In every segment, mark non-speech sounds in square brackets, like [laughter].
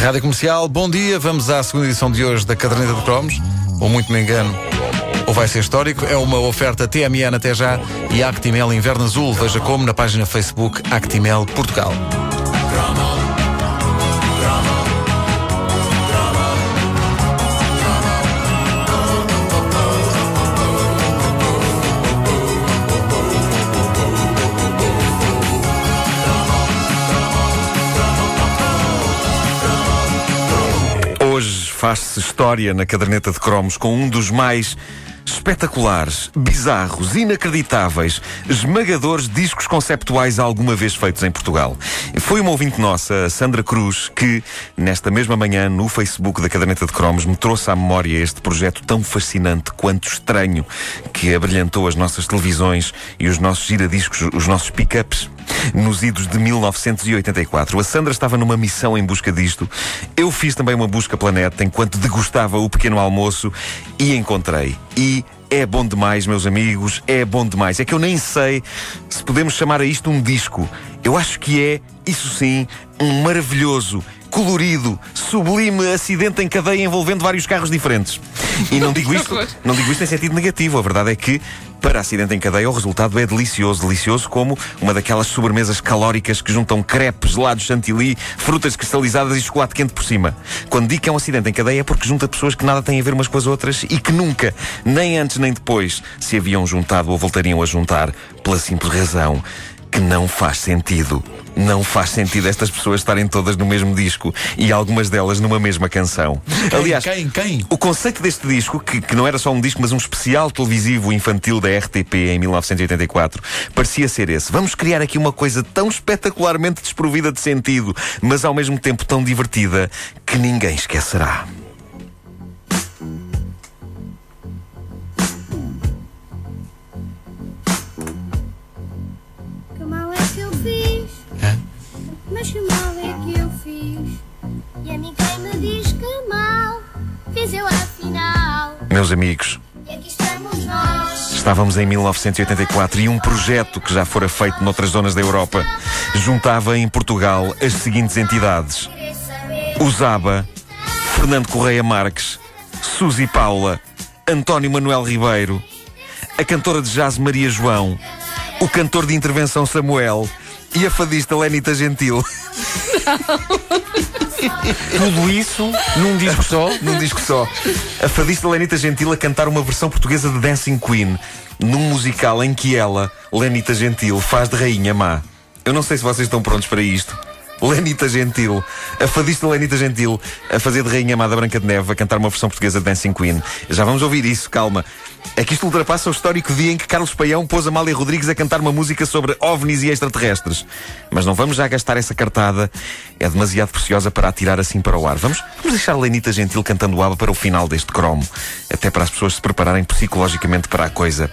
Rádio Comercial, bom dia. Vamos à segunda edição de hoje da Caderneta de Cromos. Ou muito me engano, ou vai ser histórico. É uma oferta TMN até já e Actimel Inverno Azul. Veja como na página Facebook Actimel Portugal. Faz-se história na caderneta de cromos com um dos mais espetaculares, bizarros, inacreditáveis, esmagadores discos conceptuais alguma vez feitos em Portugal. Foi uma ouvinte nossa, Sandra Cruz, que, nesta mesma manhã, no Facebook da Caderneta de Cromos, me trouxe à memória este projeto tão fascinante quanto estranho que abrilhantou as nossas televisões e os nossos giradiscos, os nossos pick-ups nos idos de 1984. A Sandra estava numa missão em busca disto. Eu fiz também uma busca planeta enquanto degustava o pequeno almoço e encontrei. E é bom demais, meus amigos, é bom demais. É que eu nem sei se podemos chamar a isto um disco. Eu acho que é, isso sim, um maravilhoso, colorido, sublime acidente em cadeia envolvendo vários carros diferentes. E não [laughs] digo isto, não digo isto em sentido negativo. A verdade é que para acidente em cadeia, o resultado é delicioso. Delicioso como uma daquelas sobremesas calóricas que juntam crepes, gelados chantilly, frutas cristalizadas e chocolate quente por cima. Quando digo que é um acidente em cadeia é porque junta pessoas que nada têm a ver umas com as outras e que nunca, nem antes nem depois, se haviam juntado ou voltariam a juntar pela simples razão que não faz sentido. Não faz sentido estas pessoas estarem todas no mesmo disco e algumas delas numa mesma canção. Quem, Aliás, quem, quem? o conceito deste disco, que, que não era só um disco, mas um especial televisivo infantil da RTP em 1984, parecia ser esse. Vamos criar aqui uma coisa tão espetacularmente desprovida de sentido, mas ao mesmo tempo tão divertida, que ninguém esquecerá. Meus amigos. Estávamos em 1984 e um projeto que já fora feito noutras zonas da Europa juntava em Portugal as seguintes entidades: Usaba, Fernando Correia Marques, Suzy Paula, António Manuel Ribeiro, a cantora de jazz Maria João, o cantor de intervenção Samuel e a fadista Lenita Gentil. [laughs] [laughs] Tudo isso num disco só? num disco só. A fadista Lenita Gentil a cantar uma versão portuguesa de Dancing Queen num musical em que ela, Lenita Gentil, faz de rainha má. Eu não sei se vocês estão prontos para isto. Lenita Gentil, a fadista Lenita Gentil, a fazer de Rainha Amada Branca de Neve, a cantar uma versão portuguesa de Dancing Queen. Já vamos ouvir isso, calma. É que isto ultrapassa o histórico dia em que Carlos Paião pôs Amália Rodrigues a cantar uma música sobre ovnis e extraterrestres. Mas não vamos já gastar essa cartada, é demasiado preciosa para atirar assim para o ar. Vamos, vamos deixar Lenita Gentil cantando o ABBA para o final deste cromo, até para as pessoas se prepararem psicologicamente para a coisa.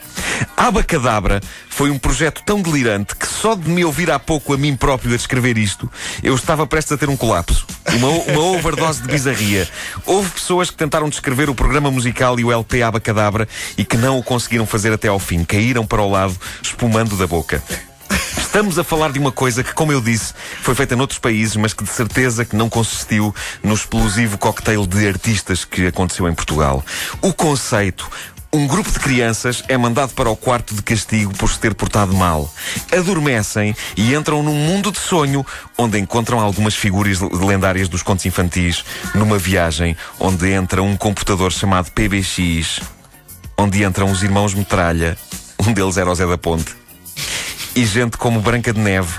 Aba Cadabra foi um projeto tão delirante que só de me ouvir há pouco a mim próprio a descrever isto, eu estava prestes a ter um colapso. Uma, uma overdose de bizarria. Houve pessoas que tentaram descrever o programa musical e o LP Abacadabra e que não o conseguiram fazer até ao fim. Caíram para o lado, espumando da boca. Estamos a falar de uma coisa que, como eu disse, foi feita noutros países, mas que de certeza que não consistiu no explosivo cocktail de artistas que aconteceu em Portugal. O conceito, um grupo de crianças é mandado para o quarto de castigo por se ter portado mal. Adormecem e entram num mundo de sonho onde encontram algumas figuras lendárias dos contos infantis numa viagem onde entra um computador chamado PBX, onde entram os irmãos Metralha, um deles era o Zé da Ponte, e gente como Branca de Neve,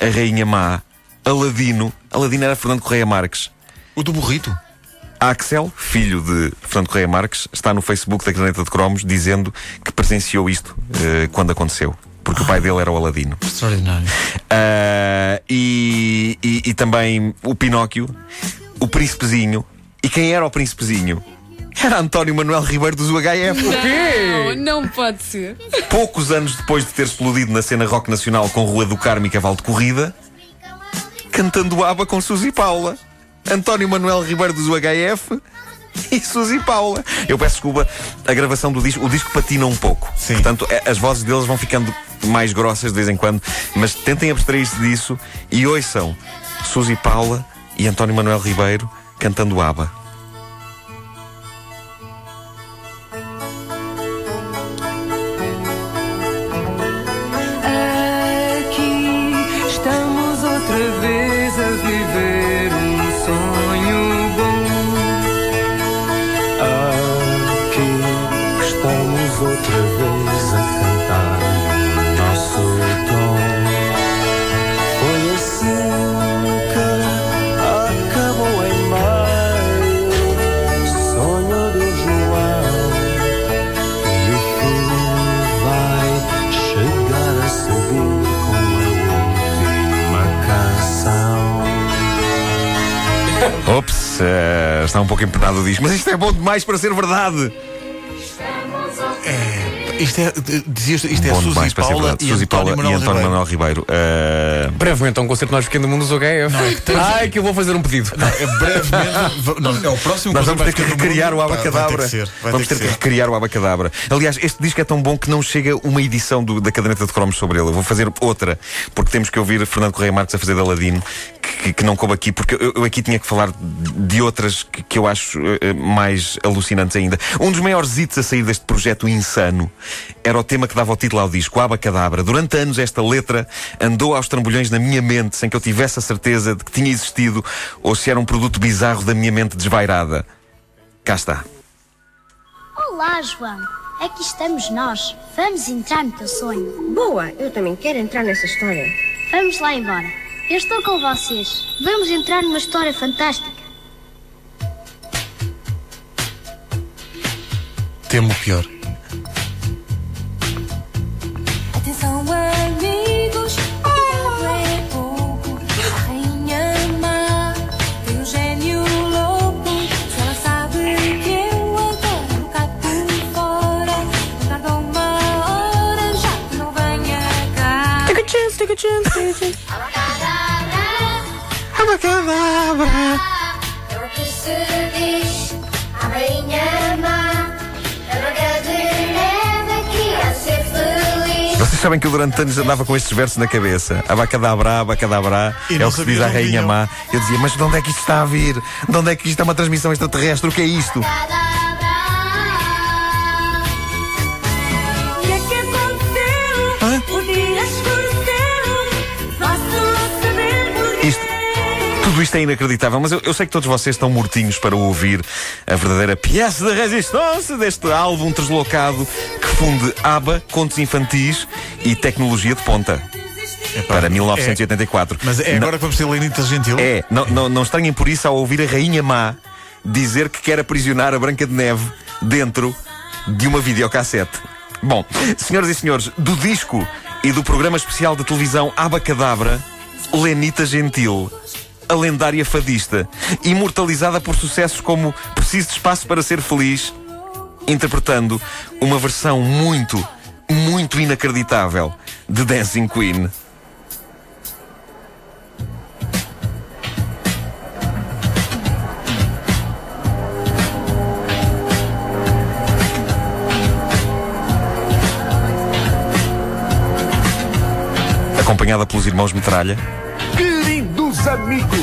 a Rainha Má, Aladino, Aladino era Fernando Correia Marques, O do burrito? Axel, filho de Fernando Correia Marques, está no Facebook da Caneta de Cromos dizendo que presenciou isto eh, quando aconteceu. Porque o pai dele era o Aladino. Extraordinário. Ah, e, e, e também o Pinóquio, o Príncipezinho. E quem era o Príncipezinho? Era António Manuel Ribeiro dos UHF. Não, não pode ser. Poucos anos depois de ter explodido na cena rock nacional com Rua do Carmo e Cavalo de Corrida, cantando aba com Suzy Paula. António Manuel Ribeiro dos UHF e Suzy Paula. Eu peço desculpa, a gravação do disco, o disco patina um pouco. Sim. Portanto, é- as vozes deles vão ficando mais grossas de vez em quando, mas tentem abstrair-se disso e ouçam Suzy Paula e António Manuel Ribeiro cantando ABBA. Está um pouco empenado o disco, mas isto é bom demais para ser verdade. Isto é, dizias, isto é bom Suzy demais para ser Paula verdade. e Suzy Paula e Manuel António Ribeiro. Manuel Ribeiro. Eh, Brevemente, há um concerto mais pequeno do mundo dos OGF. Não, é tens- Ai, que eu vou fazer um pedido. É brevemente. va- não, é o próximo Nós vamos ter que recriar mundo. o Abacadabra. Vamos ter que recriar o Abacadabra. Aliás, este disco é tão bom que não chega uma edição do- da caderneta de cromos sobre ele. Eu vou fazer outra, porque temos que ouvir Fernando Correia Marques a fazer de Aladino, que, que não coube aqui, porque eu, eu aqui tinha que falar de outras que, que eu acho eh, mais alucinantes ainda. Um dos maiores hits a sair deste projeto insano era o tema que dava o título ao disco, Abacadabra. Durante anos, esta letra andou aos trambolhões na minha mente, sem que eu tivesse a certeza de que tinha existido ou se era um produto bizarro da minha mente desvairada. Cá está. Olá, João. Aqui estamos nós. Vamos entrar no teu sonho. Boa, eu também quero entrar nessa história. Vamos lá embora. Eu estou com vocês. Vamos entrar numa história fantástica. Temo o pior. Atenção, amigos, é pouco. A rainha má tem um gênio louco. Se ela sabe que eu adoro cá por fora, não tarda uma hora já que não venha cá. Take a chance, take a chance, take a chance. Ser feliz. Vocês sabem que eu durante anos andava com estes versos na cabeça. Abacadabra, abacadabra, E é o que se diz à rainha vinham. má. Eu dizia, mas de onde é que isto está a vir? De onde é que isto é uma transmissão extraterrestre? O que é isto? O que é que aconteceu? O tudo isto é inacreditável, mas eu, eu sei que todos vocês estão mortinhos para ouvir a verdadeira pièce de resistência deste álbum deslocado que funde ABBA, contos infantis e tecnologia de ponta. Para 1984. Mas é Não- agora que vamos ter Lenita Gentil? É, não, não, não estranhem por isso ao ouvir a Rainha Má dizer que quer aprisionar a Branca de Neve dentro de uma videocassete. Bom, senhoras e senhores, do disco e do programa especial de televisão Abacadabra, Lenita Gentil, a lendária fadista, imortalizada por sucessos como Preciso de Espaço para Ser Feliz, interpretando uma versão muito, muito inacreditável de Dancing Queen. acompanhada pelos irmãos Metralha. Queridos amigos,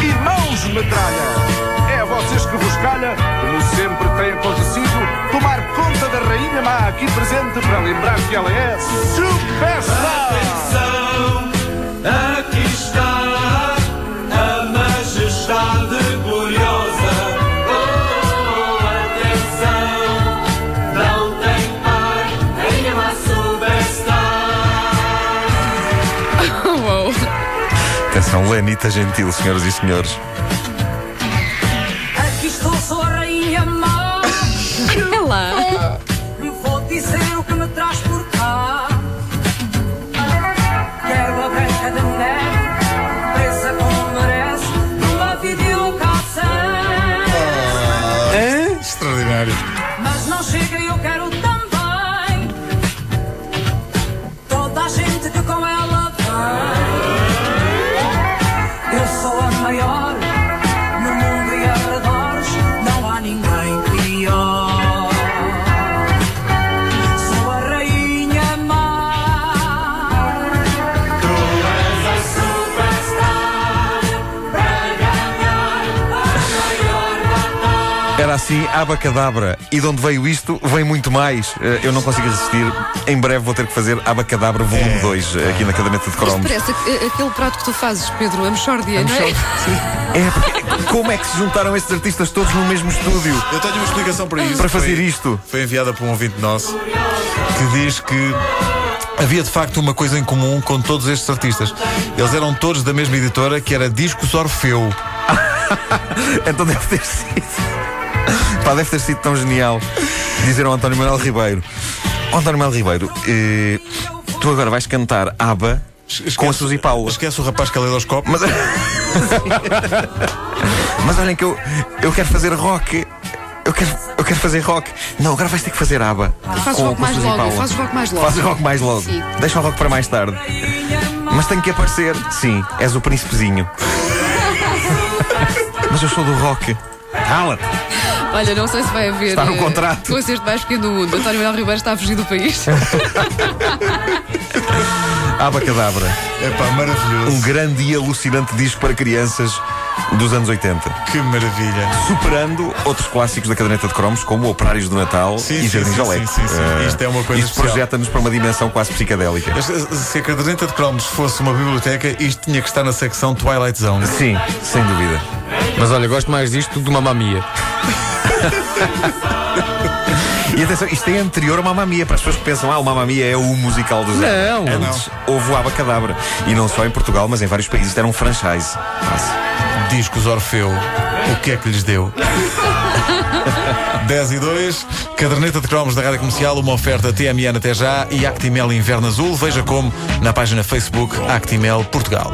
irmãos metralha, é a vocês que vos calha, como sempre tem acontecido, tomar conta da rainha má aqui presente para lembrar que ela é superstar. Aqui está Atenção, Lenita Gentil, senhoras e senhores. Assim, abacadabra. E de onde veio isto, vem muito mais. Eh, Eu não consigo resistir. Em breve vou ter que fazer abacadabra volume 2 aqui na caderneta de Isto cromos. parece aqu- aquele prato que tu fazes, Pedro, a mexórdia, não é? É, porque como é que se juntaram estes artistas todos no mesmo estúdio Eu tenho uma explicação para isso. para fazer Foi- isto? Foi enviada por um ouvinte nosso que diz que havia de facto uma coisa em comum com todos estes artistas. Eles eram todos da mesma editora que era Discos Orfeu. [laughs] Então deve ter sido. [laughs] Pá, deve ter sido tão genial dizer ao António Manuel Ribeiro: António Manuel Ribeiro, eh, tu agora vais cantar ABBA com a Suzy Paula. Esquece o rapaz caleidoscópio. Mas, [laughs] mas olhem que eu, eu quero fazer rock. Eu quero, eu quero fazer rock. Não, agora vais ter que fazer ABBA. Fazes com- rock com mais Suzy logo, Paula. fazes rock mais logo. Fazes rock mais logo. Sim. Deixa o rock para mais tarde. Mas tenho que aparecer. Sim, és o príncipezinho. [laughs] Mas eu sou do rock. Cala-te. Olha, não sei se vai haver. Está no eh, contrato. Concerto mais pequeno do mundo. António Manuel Ribeiro está a fugir do país. [laughs] Abacadabra. É pá, maravilhoso. Um grande e alucinante disco para crianças dos anos 80. Que maravilha. Superando outros clássicos da caderneta de cromos, como Operários do Natal Sim, e sim, Jardim sim, Jalete. sim, sim, sim. Eh, Isto é uma coisa Isto projeta-nos para uma dimensão quase psicadélica. Se a caderneta de cromos fosse uma biblioteca, isto tinha que estar na secção Twilight Zone. Sim, sem dúvida. Mas olha, gosto mais disto do que de uma mamia. E atenção, isto é anterior a Mamma Mia, para as pessoas que pensam, ah, o Mamma Mia é o musical dos Não. anos. Antes houve o Abacadabra. E não só em Portugal, mas em vários países. Isto era um franchise. Quase. Discos Orfeu. O que é que lhes deu? 10 e 2, caderneta de cromos da Rádio Comercial, uma oferta TMN até já e Actimel Inverno Azul. Veja como na página Facebook Actimel Portugal.